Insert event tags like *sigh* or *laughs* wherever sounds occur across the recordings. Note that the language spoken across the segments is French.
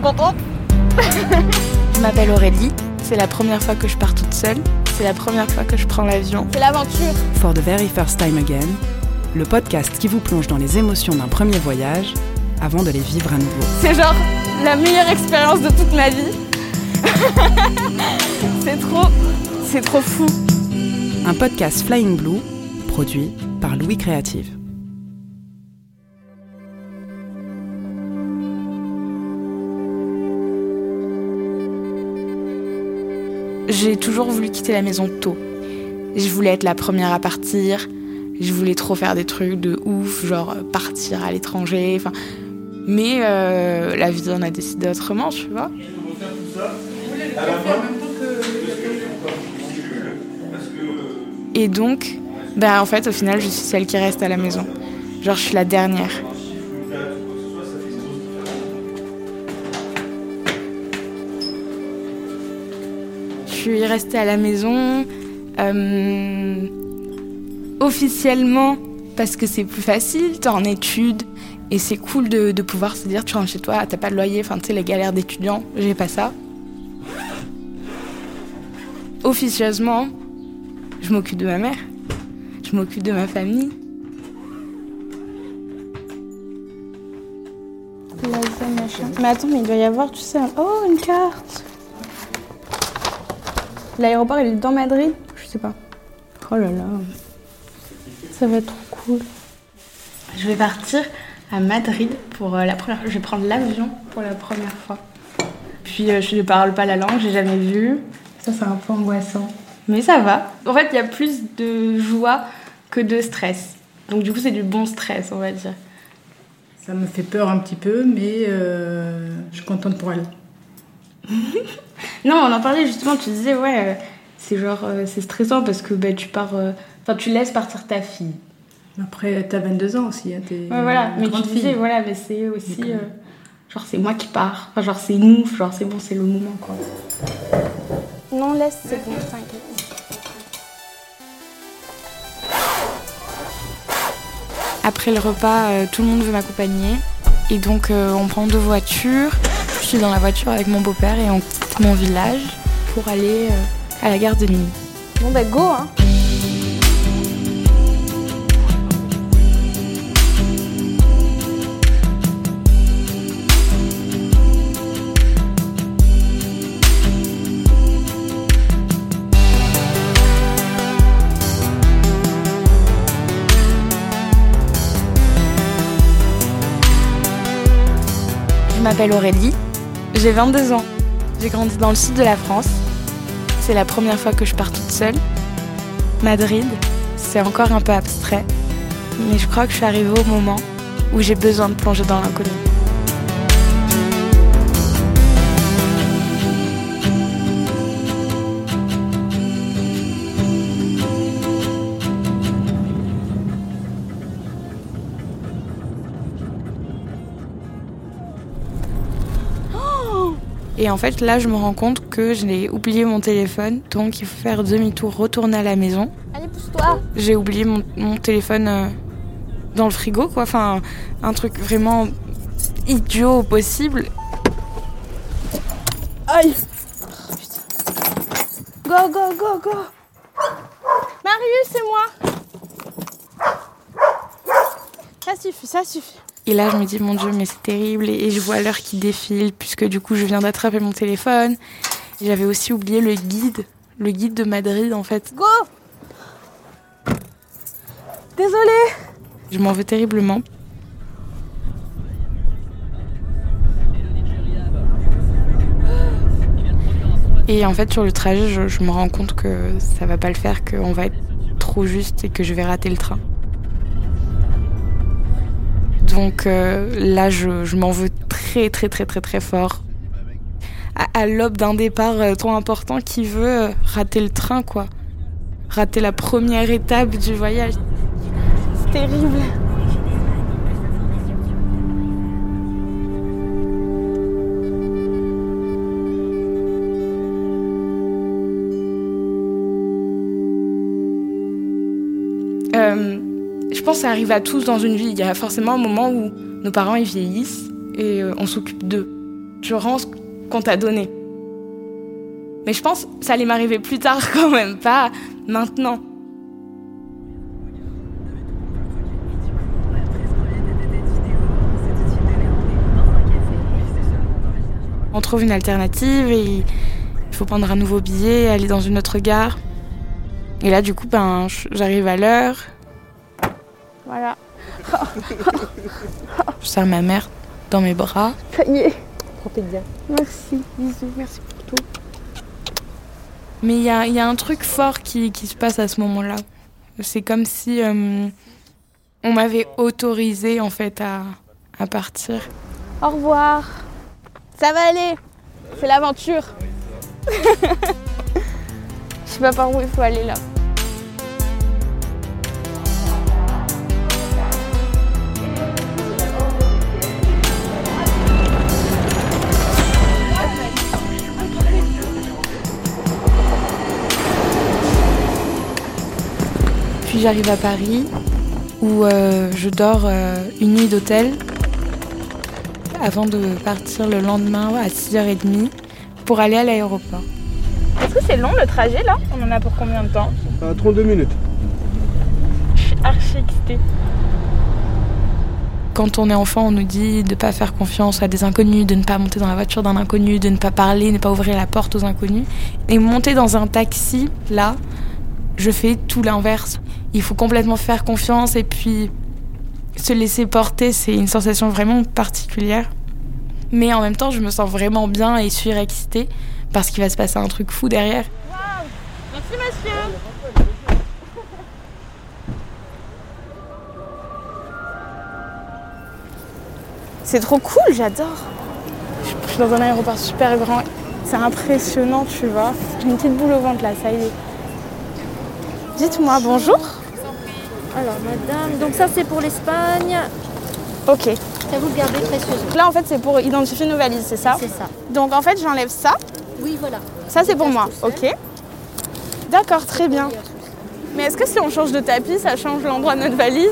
trop contente. je m'appelle Aurélie. C'est la première fois que je pars toute seule. C'est la première fois que je prends l'avion. C'est l'aventure. For the very first time again, le podcast qui vous plonge dans les émotions d'un premier voyage avant de les vivre à nouveau. C'est genre la meilleure expérience de toute ma vie. *laughs* c'est trop, c'est trop fou. Un podcast Flying Blue, produit par Louis Créative. J'ai toujours voulu quitter la maison tôt. Je voulais être la première à partir. Je voulais trop faire des trucs de ouf, genre partir à l'étranger. Enfin, mais euh, la vie en a décidé autrement, tu vois. Et donc, ben en fait, au final, je suis celle qui reste à la maison. Genre, je suis la dernière. Je suis restée à la maison euh, officiellement parce que c'est plus facile, t'es en études et c'est cool de, de, pouvoir se dire tu rentres chez toi, t'as pas de loyer, enfin tu sais les galères d'étudiants, j'ai pas ça. Officieusement, je m'occupe de ma mère, je m'occupe de ma famille. Mais attends, mais il doit y avoir, tu sais, oh une carte. L'aéroport, il est dans Madrid? Je sais pas. Oh là là. Ça va être trop cool. Je vais partir à Madrid pour euh, la première fois. Je vais prendre l'avion pour la première fois. Puis euh, je ne parle pas la langue, j'ai jamais vu. Ça, c'est un peu angoissant. Mais ça va. En fait, il y a plus de joie que de stress. Donc du coup, c'est du bon stress, on va dire. Ça me fait peur un petit peu, mais euh, je suis contente pour aller. *laughs* non, on en parlait justement, tu disais, ouais, c'est genre, c'est stressant parce que bah, tu pars, enfin, tu laisses partir ta fille. Après, t'as 22 ans aussi, hein, t'es ouais, voilà, mais tu disais, voilà, mais c'est aussi, euh, genre, c'est moi qui pars, enfin, genre, c'est nous, genre, c'est bon, c'est le moment, quoi. Non, laisse, c'est bon, t'inquiète. Après le repas, euh, tout le monde veut m'accompagner. Et donc, euh, on prend deux voitures. Je suis dans la voiture avec mon beau-père et on quitte mon village pour aller à la gare de Nîmes. Bon, bah, go, hein! Je m'appelle Aurélie, j'ai 22 ans. J'ai grandi dans le sud de la France. C'est la première fois que je pars toute seule. Madrid, c'est encore un peu abstrait, mais je crois que je suis arrivée au moment où j'ai besoin de plonger dans l'inconnu. Et en fait, là, je me rends compte que j'ai oublié mon téléphone, donc il faut faire demi-tour, retourner à la maison. Allez, pousse-toi J'ai oublié mon, mon téléphone euh, dans le frigo, quoi. Enfin, un truc vraiment idiot possible. Aïe oh, putain. Go, go, go, go Marius, c'est moi Ça suffit, ça suffit. Et là, je me dis, mon Dieu, mais c'est terrible. Et je vois l'heure qui défile, puisque du coup, je viens d'attraper mon téléphone. J'avais aussi oublié le guide, le guide de Madrid, en fait. Go Désolée Je m'en veux terriblement. Et en fait, sur le trajet, je, je me rends compte que ça va pas le faire, qu'on va être trop juste et que je vais rater le train. Donc euh, là, je, m'en veux très, très, très, très, très fort. À, l'aube d'un départ euh, trop important qui veut euh, rater le train, quoi. Rater la première étape du voyage. C'est terrible. Je pense que ça arrive à tous dans une vie. Il y a forcément un moment où nos parents vieillissent et euh, on s'occupe d'eux. je rends ce qu'on t'a donné. Mais je pense que ça allait m'arriver plus tard *laughs* quand même, pas maintenant. On trouve une alternative et il faut prendre un nouveau billet, aller dans une autre gare. Et là, du coup, ben, j'arrive à l'heure. Voilà. Je sers ma mère dans mes bras. Ça y est. Profite bien. Merci. Bisous. Merci pour tout. Mais il y a, y a, un truc fort qui, qui, se passe à ce moment-là. C'est comme si euh, on m'avait autorisé en fait à, à partir. Au revoir. Ça va aller. C'est l'aventure. *laughs* Je sais pas par où il faut aller là. J'arrive à Paris où euh, je dors euh, une nuit d'hôtel avant de partir le lendemain à 6h30 pour aller à l'aéroport. Est-ce que c'est long le trajet là? On en a pour combien de temps? Euh, 32 minutes. Je suis archi excitée. Quand on est enfant, on nous dit de ne pas faire confiance à des inconnus, de ne pas monter dans la voiture d'un inconnu, de ne pas parler, de ne pas ouvrir la porte aux inconnus. Et monter dans un taxi, là, je fais tout l'inverse. Il faut complètement faire confiance et puis se laisser porter, c'est une sensation vraiment particulière. Mais en même temps, je me sens vraiment bien et surexcitée parce qu'il va se passer un truc fou derrière. Wow. Merci monsieur. C'est trop cool, j'adore. Je suis dans un aéroport super grand. C'est impressionnant, tu vois. J'ai une petite boule au ventre là, ça y est. Dites-moi bonjour. Alors, madame, donc ça c'est pour l'Espagne. Ok. Ça vous le gardez précieusement. Là, en fait, c'est pour identifier nos valises, c'est ça C'est ça. Donc, en fait, j'enlève ça. Oui, voilà. Ça, c'est pour moi. Ok. D'accord, très bien. Mais est-ce que si on change de tapis, ça change l'endroit de notre valise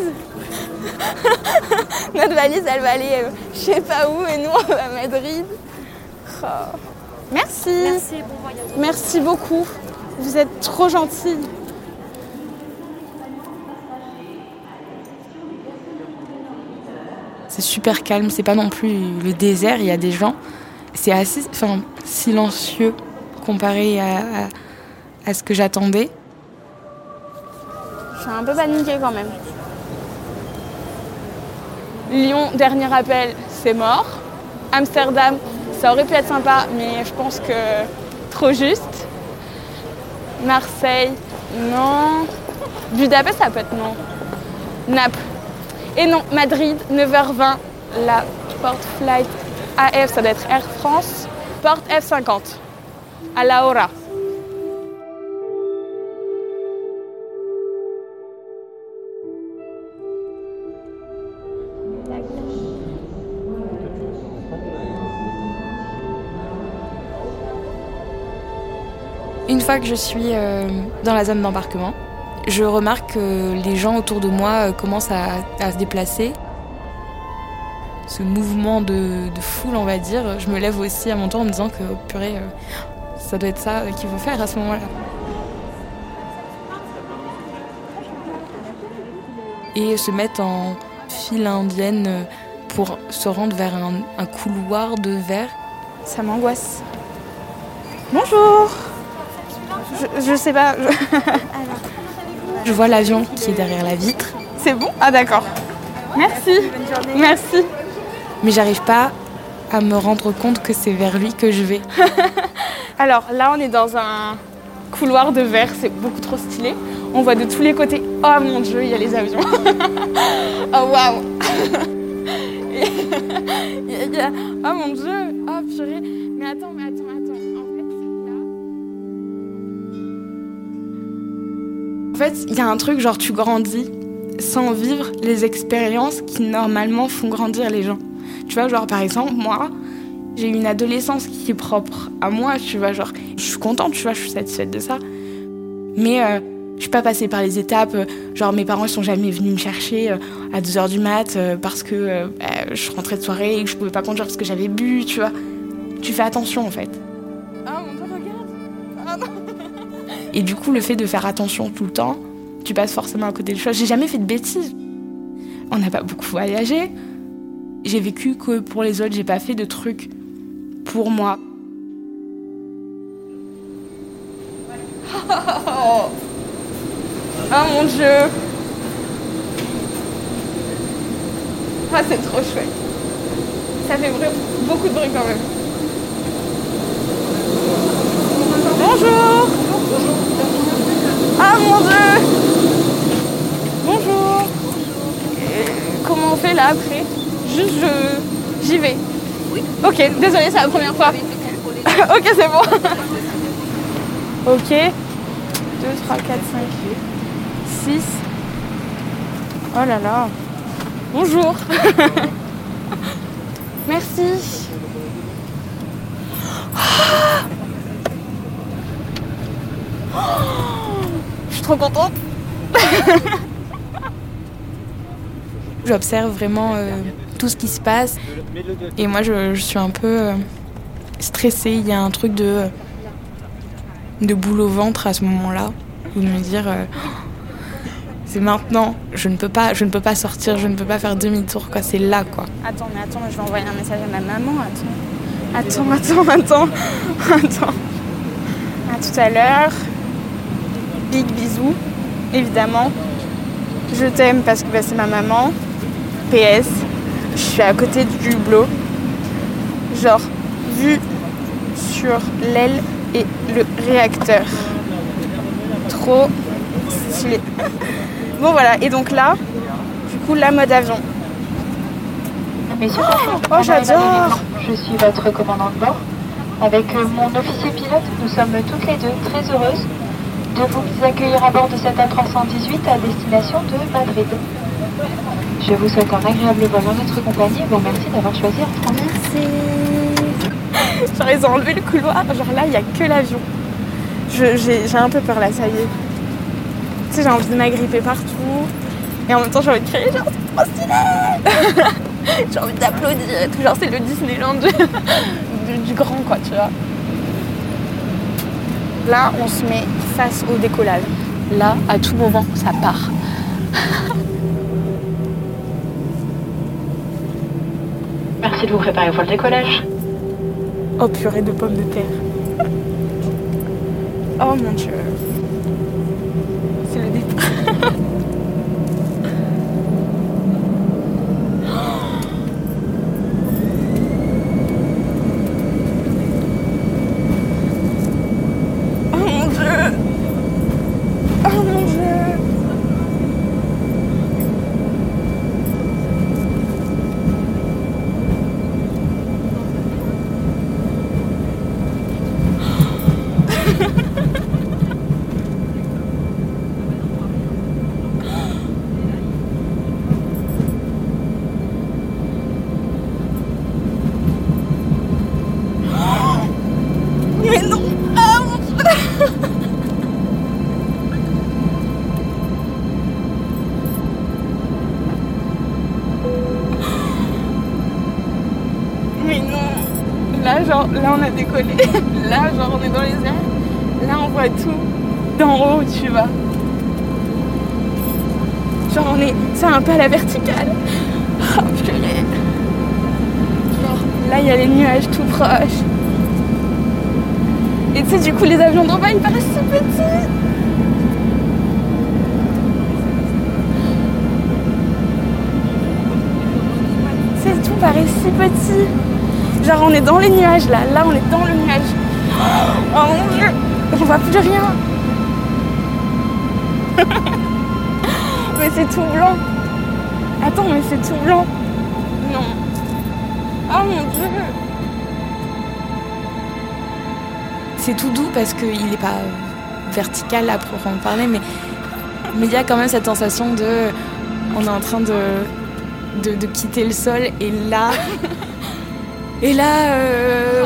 *laughs* Notre valise, elle va aller euh, je sais pas où et nous, on *laughs* va à Madrid. Oh. Merci. Merci, bon voyage. Merci beaucoup. Vous êtes trop gentille. C'est super calme, c'est pas non plus le désert, il y a des gens. C'est assez silencieux comparé à ce que j'attendais. Je suis un peu paniquée quand même. Lyon, dernier appel, c'est mort. Amsterdam, ça aurait pu être sympa, mais je pense que trop juste. Marseille, non. Budapest, ça peut être non. Naples. Et non, Madrid, 9h20, la porte flight AF, ça doit être Air France. Porte F50, à la hora. Une fois que je suis euh, dans la zone d'embarquement, je remarque que les gens autour de moi euh, commencent à, se déplacer. Ce mouvement de, foule, on va dire, je me lève aussi à mon tour en me disant que, purée, euh, ça doit être ça qu'il faut faire à ce moment-là. Et se mettre en file indienne pour se rendre vers un, couloir de verre. Ça m'angoisse. Bonjour je, je, sais pas. Je... *laughs* je vois l'avion qui est derrière la vitre. C'est bon? Ah d'accord. Merci. Merci. Mais j'arrive pas à me rendre compte que c'est vers lui que je vais. *laughs* Alors là, on est dans un couloir de verre, c'est beaucoup trop stylé. On voit de tous les côtés. Oh mon dieu, il y a les avions. *laughs* oh waouh. *laughs* oh mon dieu. Oh purée. Mais attends, mais attends, fait, il y a un truc, genre tu grandis sans vivre les expériences qui normalement font grandir les gens. Tu vois, genre par exemple, moi, j'ai une adolescence qui est propre à moi, tu vois, genre je suis contente, tu vois, je suis satisfaite de ça. Mais euh, je suis pas passée par les étapes, euh, genre mes parents ils sont jamais venus me chercher euh, à 2h du mat euh, parce que je rentrais de soirée et que je pouvais pas conduire parce que j'avais bu, tu vois. tu fais attention en fait. Et du coup, le fait de faire attention tout le temps, tu passes forcément à côté de choses. J'ai jamais fait de bêtises. On n'a pas beaucoup voyagé. J'ai vécu que pour les autres, j'ai pas fait de trucs pour moi. Oh, *laughs* mon dieu Ah c'est trop chouette. Ça fait beaucoup de bruit quand même. Bonjour Ah mon dieu Bonjour Comment on fait là après? Juste je... j'y vais. Oui. Ok, désolée, c'est la première fois. *laughs* ok, c'est bon. ok. 2, 3, 4, 5, 6. Oh là là. Bonjour. *laughs* Merci. *gasps* Je suis trop contente. *laughs* J'observe vraiment euh, tout ce qui se passe. Et moi, je, suis un peu euh, stressée. Il y a un truc de, de boule au ventre à ce moment-là. Ou de me dire, euh, *gasps* c'est maintenant. Je ne, peux pas, je ne peux pas sortir, je ne peux pas faire demi-tour. Quoi. C'est là, quoi. Attends, mais attends, je vais envoyer un message à ma maman. Attends, attends, attends, attends. *laughs* attends. À tout à l'heure. Big bisous, évidemment. Je t'aime parce que bah, c'est ma maman. PS, je suis à côté du hublot. Genre, vue sur l'aile et le réacteur. Trop stylé. bon voilà, et donc là, du coup, la mode avion. Messieurs, oh, j'adore Je suis votre commandant de bord. Avec euh, mon officier pilote, nous sommes toutes les deux très heureuses de vous accueillir à bord de cette A318 à destination de Madrid. Je vous souhaite un agréable vol en notre compagnie et vous remercie d'avoir choisi Air France. Merci. Genre ils ont enlevé le couloir, genre là il n'y a que l'avion. J'ai un peu peur là, ça y est. Tu sais, j'ai envie de m'agripper partout. Et en même temps j'ai envie de crier genre c'est trop stylé *laughs* J'ai envie d'applaudir et tout, genre c'est le Disneyland du, du grand quoi, tu vois. Là on se met face au décollage. Là, à tout moment, ça part. Merci de vous préparer pour le décollage. Oh purée de pommes de terre. Oh mon dieu. Là on a décollé, *laughs* là genre on est dans les airs, là on voit tout d'en haut où tu vas. Genre on est, c'est un peu à la verticale. Oh purée. Genre là il y a les nuages tout proches. Et tu sais du coup les avions d'en bas ils paraissent si petits. C'est tout paraît si petit. Genre on est dans les nuages là, là on est dans le nuage. Oh mon dieu, on voit plus rien. *laughs* mais c'est tout blanc. Attends, mais c'est tout blanc. Non. Oh mon dieu. C'est tout doux parce qu'il n'est pas vertical à proprement parler, mais mais il y a quand même cette sensation de on est en train de, de quitter le sol et là *laughs* et là, euh,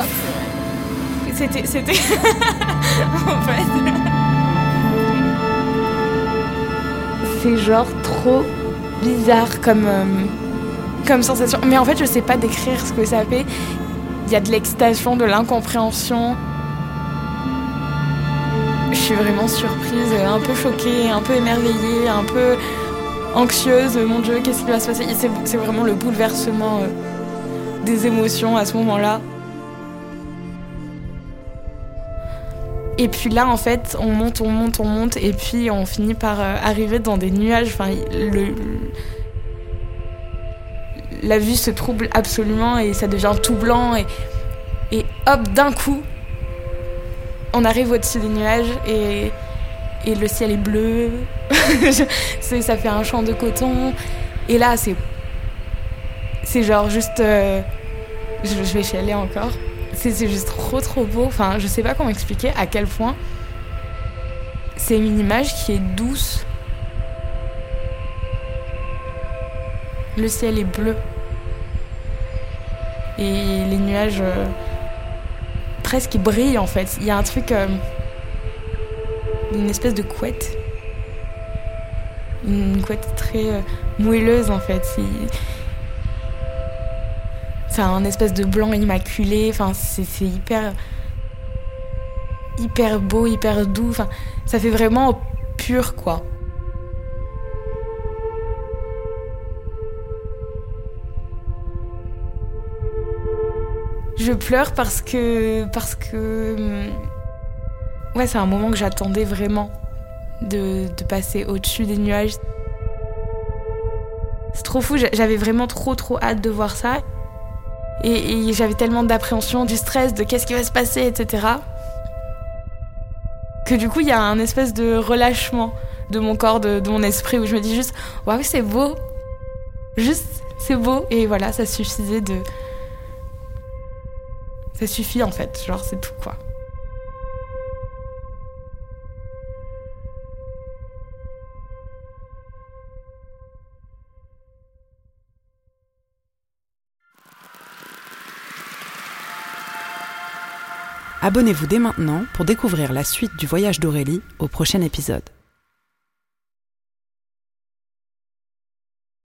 c'était, c'était, *laughs* en fait, c'est genre trop bizarre comme, euh, comme sensation. Mais en fait, je sais pas décrire ce que ça fait. Il y a de l'excitation, de l'incompréhension. Je suis vraiment surprise, un peu choquée, un peu émerveillée, un peu anxieuse. Mon Dieu, qu'est-ce qui va se passer? C'est vraiment le bouleversement euh, des émotions à ce moment-là. Et puis là, en fait, on monte, on monte, on monte, et puis on finit par euh, arriver dans des nuages. Enfin, le, la vue se trouble absolument et ça devient tout blanc. Et, hop, d'un coup, on arrive au-dessus des nuages et, et le ciel est bleu. *laughs* ça fait un champ de coton. Et là, c'est. C'est genre juste. Euh, je, vais chialer encore. C'est juste trop trop beau. Enfin, je sais pas comment expliquer à quel point c'est une image qui est douce. Le ciel est bleu. Et les nuages euh, presque brillent en fait. Il y a un truc. Euh, une espèce de couette. Une couette très moelleuse en fait. C'est un espèce de blanc immaculé. Enfin, c'est hyper. hyper beau, hyper doux. Enfin, ça fait vraiment pur, quoi. Je pleure parce que. parce que. Ouais, c'est un moment que j'attendais vraiment de, de passer au-dessus des nuages. C'est trop fou, j'avais vraiment trop trop hâte de voir ça. Et, j'avais tellement d'appréhension, du stress, de qu'est-ce qui va se passer, etc. Que du coup, il y a un espèce de relâchement de mon corps, de, mon esprit, où je me dis juste, waouh, c'est beau. Juste, c'est beau. Et voilà, ça suffisait de. Ça suffit en fait, genre, c'est tout quoi. Abonnez-vous dès maintenant pour découvrir la suite du voyage d'Aurélie au prochain épisode.